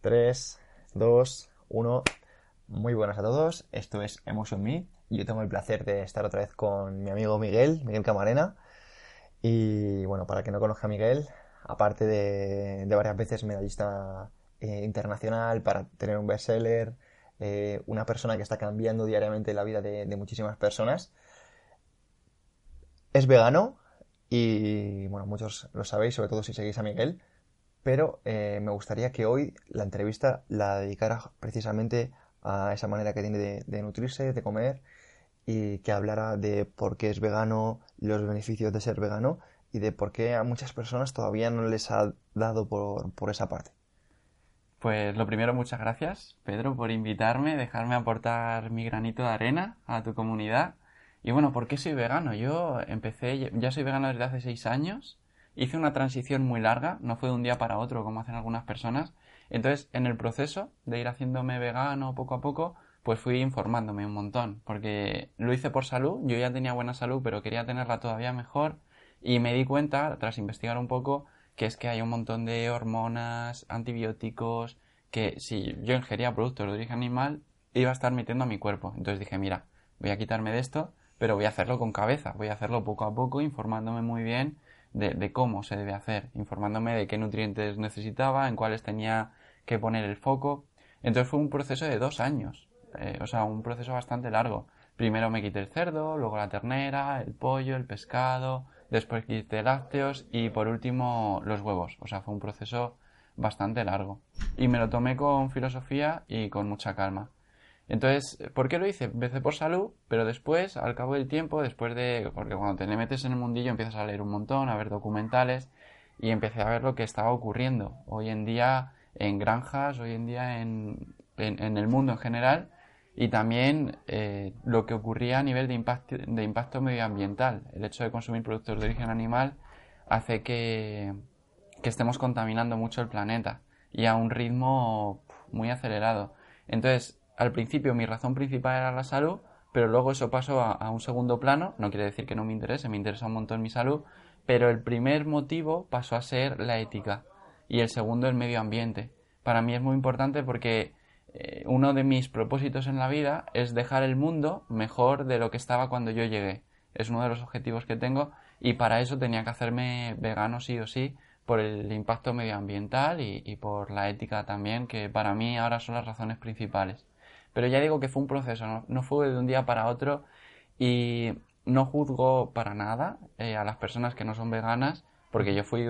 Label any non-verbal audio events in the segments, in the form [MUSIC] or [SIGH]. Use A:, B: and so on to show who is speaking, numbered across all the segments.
A: 3, 2, 1. Muy buenas a todos. Esto es Emotion Me. Yo tengo el placer de estar otra vez con mi amigo Miguel, Miguel Camarena. Y bueno, para que no conozca a Miguel, aparte de, varias veces medallista eh, internacional, para tener un bestseller, eh, una persona que está cambiando diariamente la vida de, de muchísimas personas, es vegano y bueno, muchos lo sabéis, sobre todo si seguís a Miguel pero eh, me gustaría que hoy la entrevista la dedicara precisamente a esa manera que tiene de, nutrirse, de comer y que hablara de por qué es vegano, los beneficios de ser vegano y de por qué a muchas personas todavía no les ha dado por, por esa parte.
B: Pues lo primero, muchas gracias, Pedro, por invitarme, dejarme aportar mi granito de arena a tu comunidad. Y bueno, ¿por qué soy vegano? Yo empecé, ya soy vegano desde hace seis años hice una transición muy larga, no fue de un día para otro como hacen algunas personas. Entonces, en el proceso de ir haciéndome vegano poco a poco, pues fui informándome un montón, porque lo hice por salud, yo ya tenía buena salud, pero quería tenerla todavía mejor y me di cuenta, tras investigar un poco, que es que hay un montón de hormonas, antibióticos, que si yo ingería productos de origen animal, iba a estar metiendo a mi cuerpo. Entonces dije, mira, voy a quitarme de esto, pero voy a hacerlo con cabeza, voy a hacerlo poco a poco, informándome muy bien de, cómo se debe hacer, informándome de qué nutrientes necesitaba, en cuáles tenía que poner el foco. Entonces fue un proceso de dos años, eh, o sea, un proceso bastante largo. Primero me quité el cerdo, luego la ternera, el pollo, el pescado, después quité lácteos y por último los huevos. O sea, fue un proceso bastante largo. Y me lo tomé con filosofía y con mucha calma. Entonces, ¿por qué lo hice? Empecé por salud, pero después, al cabo del tiempo, después de... Porque cuando te metes en el mundillo empiezas a leer un montón, a ver documentales, y empecé a ver lo que estaba ocurriendo hoy en día en granjas, hoy en día en, en, el mundo en general, y también eh, lo que ocurría a nivel de impacto, de impacto medioambiental. El hecho de consumir productos de origen animal hace que, que estemos contaminando mucho el planeta, y a un ritmo muy acelerado. Entonces, al principio mi razón principal era la salud, pero luego eso pasó a, un segundo plano, no quiere decir que no me interese, me interesa un montón mi salud, pero el primer motivo pasó a ser la ética y el segundo el medio ambiente. Para mí es muy importante porque eh, uno de mis propósitos en la vida es dejar el mundo mejor de lo que estaba cuando yo llegué. Es uno de los objetivos que tengo y para eso tenía que hacerme vegano sí o sí por el impacto medioambiental y por la ética también, que para mí ahora son las razones principales. Pero ya digo que fue un proceso, no, fue de un día para otro y no juzgo para nada eh, a las personas que no son veganas, porque yo fui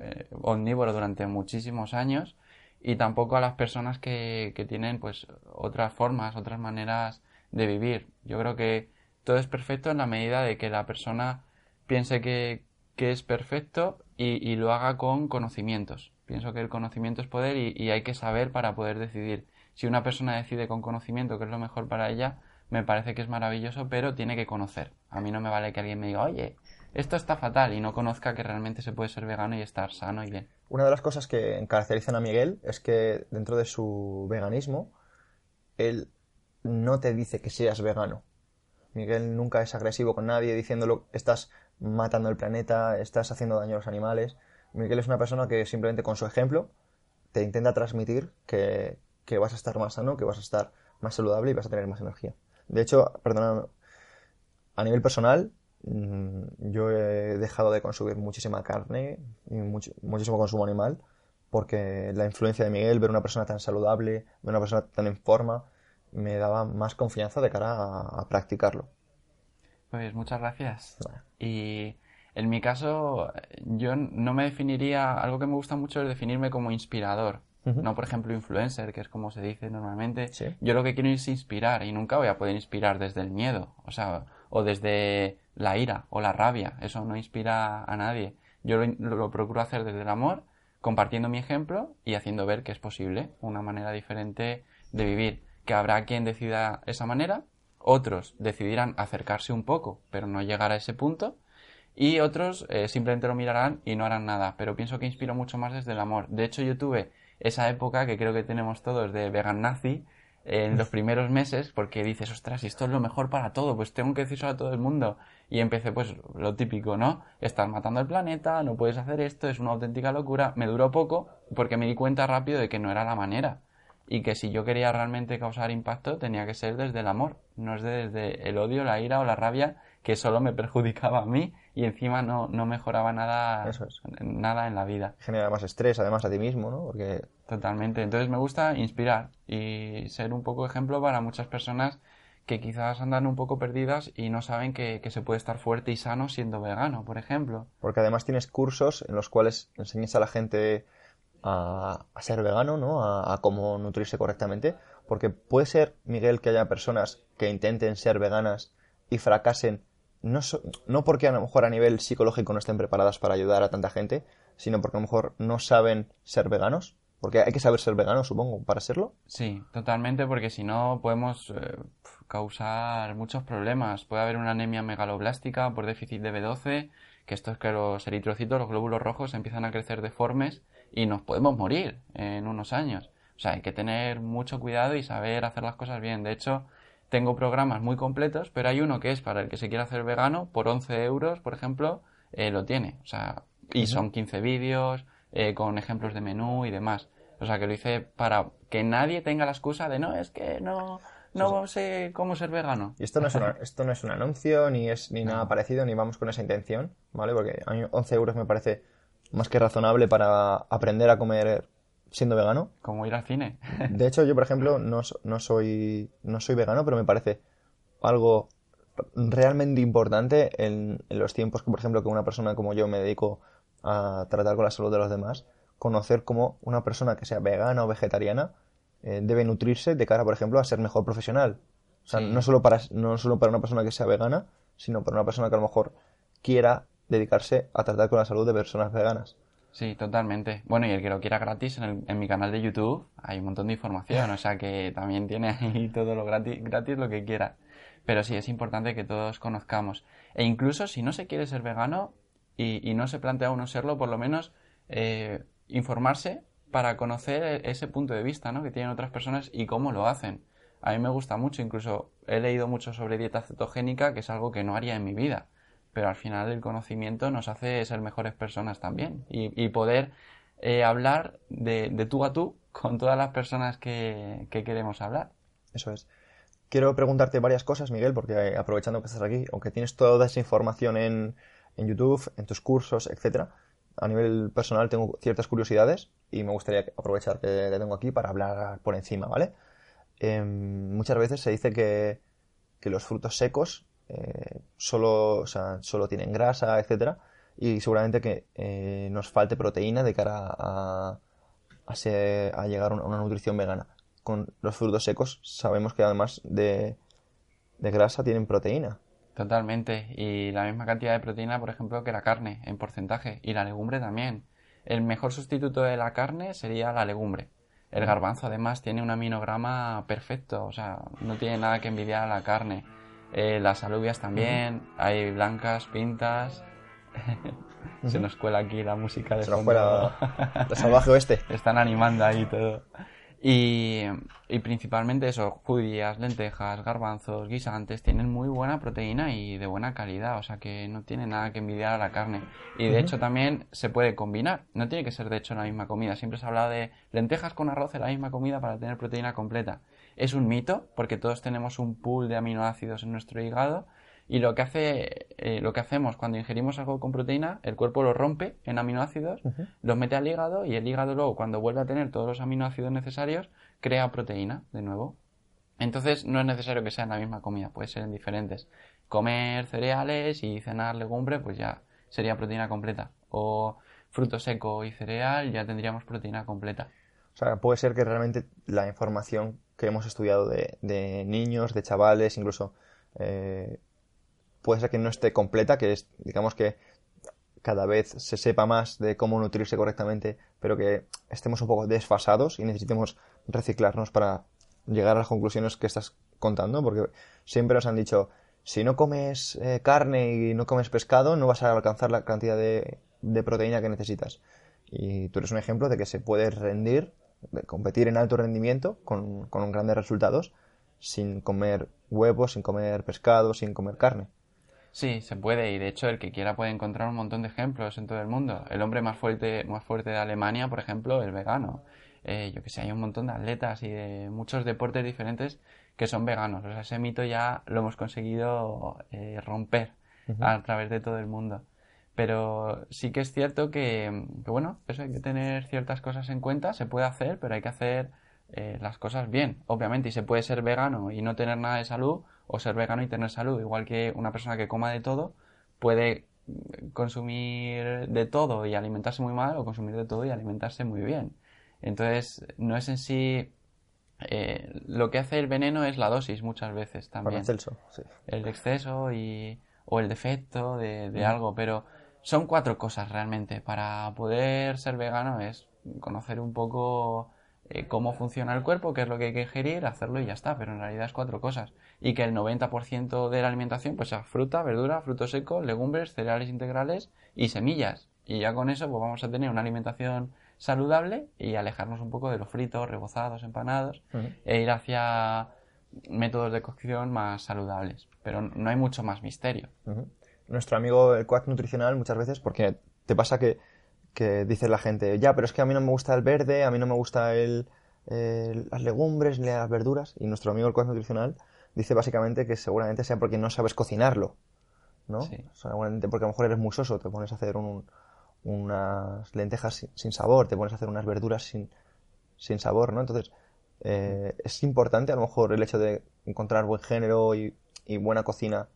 B: eh, omnívoro durante muchísimos años y tampoco a las personas que, que tienen pues otras formas, otras maneras de vivir. Yo creo que todo es perfecto en la medida de que la persona piense que, que es perfecto y, y, lo haga con conocimientos. Pienso que el conocimiento es poder y hay que saber para poder decidir si una persona decide con conocimiento que es lo mejor para ella, me parece que es maravilloso, pero tiene que conocer. A mí no me vale que alguien me diga, oye, esto está fatal y no conozca que realmente se puede ser vegano y estar sano y bien.
A: Una de las cosas que caracterizan a Miguel es que dentro de su veganismo, él no te dice que seas vegano. Miguel nunca es agresivo con nadie diciéndolo, estás matando el planeta, estás haciendo daño a los animales. Miguel es una persona que simplemente con su ejemplo te intenta transmitir que, que vas a estar más sano, que vas a estar más saludable y vas a tener más energía. De hecho, perdona, a nivel personal, mm, yo he dejado de consumir muchísima carne y muchísimo consumo animal porque la influencia de Miguel, ver una persona tan saludable, ver una persona tan en forma, me daba más confianza de cara a, practicarlo.
B: Pues muchas gracias. Y en mi caso, yo no me definiría, algo que me gusta mucho es definirme como inspirador. No, por ejemplo, influencer, que es como se dice normalmente. Yo lo que quiero es inspirar y nunca voy a poder inspirar desde el miedo, o sea, o desde la ira o la rabia. Eso no inspira a nadie. Yo lo, procuro hacer desde el amor, compartiendo mi ejemplo y haciendo ver que es posible una manera diferente de vivir. Que habrá quien decida esa manera, otros decidirán acercarse un poco, pero no llegar a ese punto. Y otros eh, simplemente lo mirarán y no harán nada. Pero pienso que inspiro mucho más desde el amor. De hecho, yo tuve esa época que creo que tenemos todos de vegan nazi, en los [LAUGHS] primeros meses porque dices, ostras, esto es lo mejor para todo, pues tengo que decirlo a todo el mundo. Y empecé pues lo típico, ¿no? Estás matando el planeta, no puedes hacer esto, es una auténtica locura. Me duró poco porque me di cuenta rápido de que no era la manera. Y que si yo quería realmente causar impacto tenía que ser desde el amor, no es desde el odio, la ira o la rabia que solo me perjudicaba a mí y encima no, no mejoraba nada, nada en la vida.
A: Genera más estrés además a ti mismo, ¿no? Porque...
B: Totalmente. Entonces me gusta inspirar y ser un poco ejemplo para muchas personas que quizás andan un poco perdidas y no saben que, se puede estar fuerte y sano siendo vegano, por ejemplo.
A: Porque además tienes cursos en los cuales enseñas a la gente a, ser vegano, ¿no? A, a, cómo nutrirse correctamente. Porque puede ser, Miguel, que haya personas que intenten ser veganas y fracasen no, no porque a lo mejor a nivel psicológico no estén preparadas para ayudar a tanta gente, sino porque a lo mejor no saben ser veganos. Porque hay que saber ser vegano, supongo, para serlo.
B: Sí, totalmente, porque si no podemos eh, causar muchos problemas. Puede haber una anemia megaloblástica por déficit de B12, que esto es que los eritrocitos, los glóbulos rojos, empiezan a crecer deformes y nos podemos morir en unos años. O sea, hay que tener mucho cuidado y saber hacer las cosas bien. De hecho, tengo programas muy completos, pero hay uno que es para el que se quiera hacer vegano, por 11 euros, por ejemplo, eh, lo tiene. O sea, y son 15 vídeos eh, con ejemplos de menú y demás. O sea, que lo hice para que nadie tenga la excusa de no, es que no, no sé cómo ser vegano.
A: Y esto no es, [LAUGHS] esto no es un anuncio, ni es ni nada parecido, ni vamos con esa intención, ¿vale? Porque a mí 11 euros me parece más que razonable para aprender a comer siendo vegano.
B: Como ir al cine.
A: De hecho, yo, por ejemplo, [LAUGHS] no, no, soy, no soy vegano, pero me parece algo realmente importante en, los tiempos que, por ejemplo, que una persona como yo me dedico a tratar con la salud de los demás, conocer cómo una persona que sea vegana o vegetariana eh, debe nutrirse de cara, por ejemplo, a ser mejor profesional. O sea, no, solo para, no solo para una persona que sea vegana, sino para una persona que a lo mejor quiera dedicarse a tratar con la salud de personas veganas.
B: Sí, totalmente. Bueno, y el que lo quiera gratis, en, en, mi canal de YouTube hay un montón de información, o sea que también tiene ahí [LAUGHS] todo lo gratis, gratis lo que quiera. Pero sí, es importante que todos conozcamos. E incluso si no se quiere ser vegano y, y no se plantea uno serlo, por lo menos eh, informarse para conocer ese punto de vista ¿no? que tienen otras personas y cómo lo hacen. A mí me gusta mucho, incluso he leído mucho sobre dieta cetogénica, que es algo que no haría en mi vida pero al final el conocimiento nos hace ser mejores personas también y, poder eh, hablar de, tú a tú con todas las personas que, queremos hablar.
A: Eso es. Quiero preguntarte varias cosas, Miguel, porque eh, aprovechando que estás aquí, aunque tienes toda esa información en, YouTube, en tus cursos, etcétera, a nivel personal tengo ciertas curiosidades y me gustaría aprovechar que te tengo aquí para hablar por encima, ¿vale? Em, muchas veces se dice que, que los frutos secos eh, solo, o sea, solo tienen grasa, etcétera, y seguramente que eh, nos falte proteína de cara a, a, llegar a una nutrición vegana. Con los frutos secos sabemos que además de, de grasa tienen proteína.
B: Totalmente, y la misma cantidad de proteína, por ejemplo, que la carne en porcentaje, y la legumbre también. El mejor sustituto de la carne sería la legumbre. El garbanzo además tiene un aminograma perfecto, o sea, no tiene nada que envidiar a la carne. Eh, las alubias también, hay blancas, pintas. [LAUGHS] Se nos cuela aquí la música de Se nos [LAUGHS]
A: salvaje oeste.
B: Están animando ahí todo. Y, y, principalmente eso, judías, lentejas, garbanzos, guisantes, tienen muy buena proteína y de buena calidad, o sea que no tiene nada que envidiar a la carne. Y de hecho también se puede combinar, no tiene que ser de hecho la misma comida, siempre se habla de lentejas con arroz en la misma comida para tener proteína completa. Es un mito, porque todos tenemos un pool de aminoácidos en nuestro hígado y lo que hace, eh, lo que hacemos cuando ingerimos algo con proteína, el cuerpo lo rompe en aminoácidos, los mete al hígado y el hígado luego, cuando vuelve a tener todos los aminoácidos necesarios, crea proteína de nuevo. Entonces no es necesario que sean la misma comida, puede ser en diferentes. Comer cereales y cenar legumbre, pues ya sería proteína completa. O fruto seco y cereal, ya tendríamos proteína completa.
A: O sea, puede ser que realmente la información que hemos estudiado de, niños, de chavales, incluso eh, puede ser que no esté completa, que es, digamos que cada vez se sepa más de cómo nutrirse correctamente, pero que estemos un poco desfasados y necesitemos reciclarnos para llegar a las conclusiones que estás contando, porque siempre nos han dicho, si no comes eh, carne y no comes pescado, no vas a alcanzar la cantidad de, de proteína que necesitas. Y tú eres un ejemplo de que se puede rendir de competir en alto rendimiento con, con grandes resultados sin comer huevos, sin comer pescado, sin comer carne.
B: Sí, se puede y de hecho el que quiera puede encontrar un montón de ejemplos en todo el mundo. El hombre más fuerte, más fuerte de Alemania, por ejemplo, el vegano. Eh, yo que sé, hay un montón de atletas y de muchos deportes diferentes que son veganos. O sea, ese mito ya lo hemos conseguido eh, romper a través de todo el mundo. Pero sí que es cierto que, que, bueno, eso hay que tener ciertas cosas en cuenta, se puede hacer, pero hay que hacer eh, las cosas bien, obviamente, y se puede ser vegano y no tener nada de salud, o ser vegano y tener salud, igual que una persona que coma de todo puede consumir de todo y alimentarse muy mal, o consumir de todo y alimentarse muy bien. Entonces, no es en sí eh, lo que hace el veneno es la dosis muchas veces también.
A: El exceso, sí.
B: El exceso y, o el defecto de, de algo, pero son cuatro cosas realmente. Para poder ser vegano es conocer un poco eh, cómo funciona el cuerpo, qué es lo que hay que ingerir, hacerlo y ya está, pero en realidad es cuatro cosas. Y que el 90% de la alimentación pues sea fruta, verdura, frutos secos, legumbres, cereales integrales y semillas. Y ya con eso pues vamos a tener una alimentación saludable y alejarnos un poco de los fritos, rebozados, empanados e ir hacia métodos de cocción más saludables. Pero no hay mucho más misterio
A: nuestro amigo el coach nutricional muchas veces, porque te pasa que, que dice la gente, ya, pero es que a mí no me gusta el verde, a mí no me gusta el, las legumbres ni las verduras, y nuestro amigo el coach nutricional dice básicamente que seguramente sea porque no sabes cocinarlo, ¿no? Seguramente porque a lo mejor eres muy soso, te pones a hacer unas lentejas sin, sabor, te pones a hacer unas verduras sin, sin sabor, ¿no? Entonces, eh, es importante a lo mejor el hecho de encontrar buen género y, y buena cocina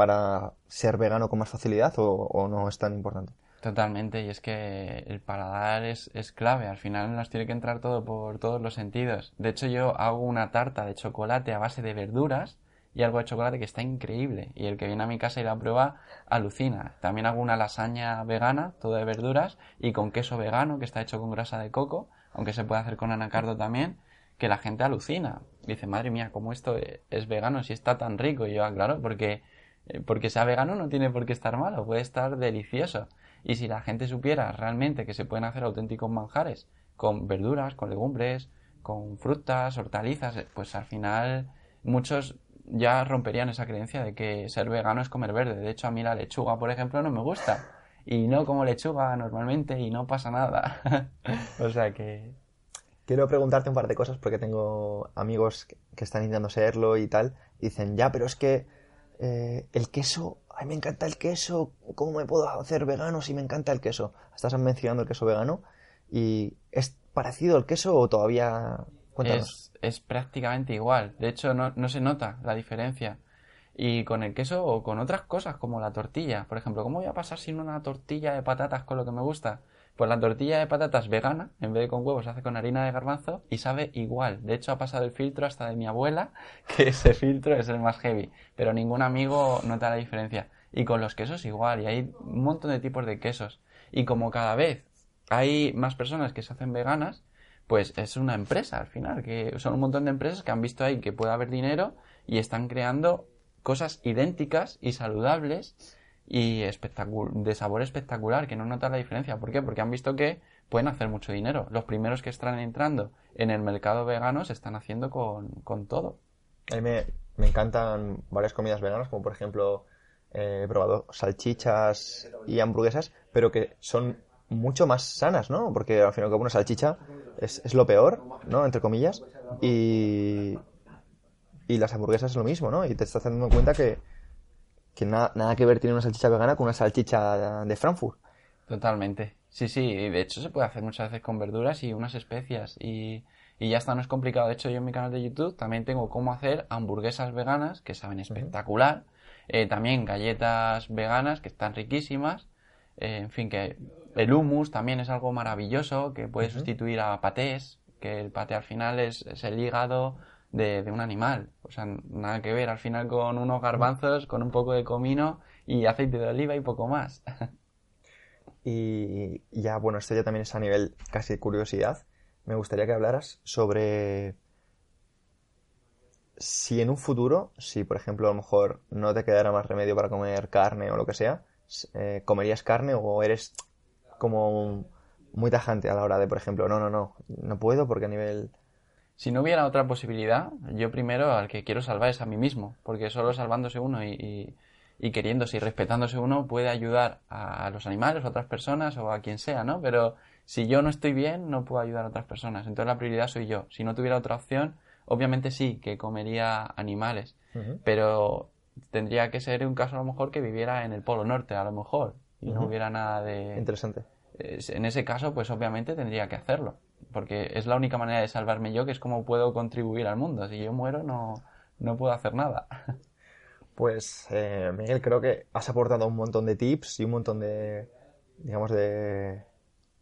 A: para ser vegano con más facilidad o, no es tan importante?
B: Totalmente, y es que el paladar es, es, clave, al final nos tiene que entrar todo por todos los sentidos. De hecho, yo hago una tarta de chocolate a base de verduras y algo de chocolate que está increíble. Y el que viene a mi casa y la prueba alucina. También hago una lasaña vegana, todo de verduras, y con queso vegano que está hecho con grasa de coco, aunque se puede hacer con anacardo también, que la gente alucina. Dice, madre mía, ¿cómo esto es vegano si está tan rico? Y yo, ah, claro, porque porque sea vegano no tiene por qué estar malo, puede estar delicioso. Y si la gente supiera realmente que se pueden hacer auténticos manjares con verduras, con legumbres, con frutas, hortalizas, eh, pues al final muchos ya romperían esa creencia de que ser vegano es comer verde. De hecho, a mí la lechuga, por ejemplo, no me gusta. Y no como lechuga normalmente y no pasa nada. [LAUGHS] o sea que...
A: Quiero preguntarte un par de cosas porque tengo amigos que están intentando serlo y tal. Y dicen, ya, pero es que eh, el queso, ay, me encanta el queso, ¿cómo me puedo hacer vegano si me encanta el queso? Estás mencionando el queso vegano y ¿es parecido al queso o todavía...
B: Es, es, prácticamente igual, de hecho no, no se nota la diferencia. Y con el queso o con otras cosas como la tortilla, por ejemplo, ¿cómo voy a pasar sin una tortilla de patatas con lo que me gusta? Pues la tortilla de patatas vegana, en vez de con huevos, se hace con harina de garbanzo y sabe igual. De hecho, ha pasado el filtro hasta de mi abuela, [LAUGHS] que ese filtro es el más heavy. Pero ningún amigo nota la diferencia. Y con los quesos igual, y hay un montón de tipos de quesos. Y como cada vez hay más personas que se hacen veganas, pues es una empresa al final, que son un montón de empresas que han visto ahí que puede haber dinero y están creando cosas idénticas y saludables y de sabor espectacular, que no nota la diferencia. ¿Por qué? Porque han visto que pueden hacer mucho dinero. Los primeros que están entrando en el mercado vegano se están haciendo con, con todo.
A: A mí me, me, encantan varias comidas veganas, como por ejemplo eh, he probado salchichas y hamburguesas, pero que son mucho más sanas, ¿no? Porque al final como una salchicha es, es lo peor, ¿no? Entre comillas. Y, y las hamburguesas es lo mismo, ¿no? Y te estás dando cuenta que, que nada que ver tiene una salchicha vegana con una salchicha de Frankfurt.
B: Totalmente. Sí, sí, de hecho se puede hacer muchas veces con verduras y unas especias y, y ya está, no es complicado. De hecho, yo en mi canal de YouTube también tengo cómo hacer hamburguesas veganas que saben espectacular. Eh, también galletas veganas que están riquísimas. Eh, en fin, que el hummus también es algo maravilloso que puede sustituir a patés, que el paté al final es, es el hígado de, un animal. O sea, nada que ver al final con unos garbanzos, con un poco de comino y aceite de oliva y poco más. [LAUGHS]
A: y ya, bueno, esto ya también es a nivel casi curiosidad. Me gustaría que hablaras sobre si en un futuro, si por ejemplo a lo mejor no te quedara más remedio para comer carne o lo que sea, eh, ¿comerías carne o eres como muy tajante a la hora de, por ejemplo, no, no, no, no puedo porque a nivel...
B: Si no hubiera otra posibilidad, yo primero al que quiero salvar es a mí mismo, porque solo salvándose uno y, y, y queriéndose y respetándose uno puede ayudar a, los animales, a otras personas o a quien sea, ¿no? Pero si yo no estoy bien, no puedo ayudar a otras personas. Entonces la prioridad soy yo. Si no tuviera otra opción, obviamente sí, que comería animales, pero tendría que ser un caso a lo mejor que viviera en el Polo Norte, a lo mejor, y no hubiera nada de...
A: Interesante.
B: Es- En ese caso, pues obviamente tendría que hacerlo, porque es la única manera de salvarme yo, que es como puedo contribuir al mundo. Si yo muero, no, no puedo hacer nada. [LAUGHS]
A: Pues, eh, Miguel, creo que has aportado un montón de tips y un montón de, digamos, de,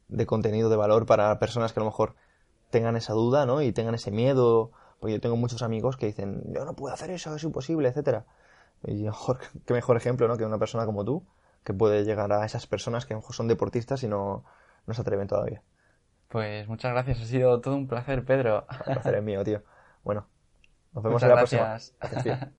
A: de contenido de valor para personas que a lo mejor tengan esa duda, ¿no? Y tengan ese miedo. Porque yo tengo muchos amigos que dicen, yo no puedo hacer eso, es imposible, etcétera. Y mejor, [LAUGHS] qué mejor ejemplo, ¿no? Que una persona como tú, que puede llegar a esas personas que a lo mejor son deportistas y no, no se atreven todavía.
B: Pues muchas gracias, ha sido todo un placer, Pedro.
A: El placer es mío, tío. Bueno, nos vemos
B: Muchas
A: en la próxima.
B: gracias.
A: Gracias, tío. [LAUGHS]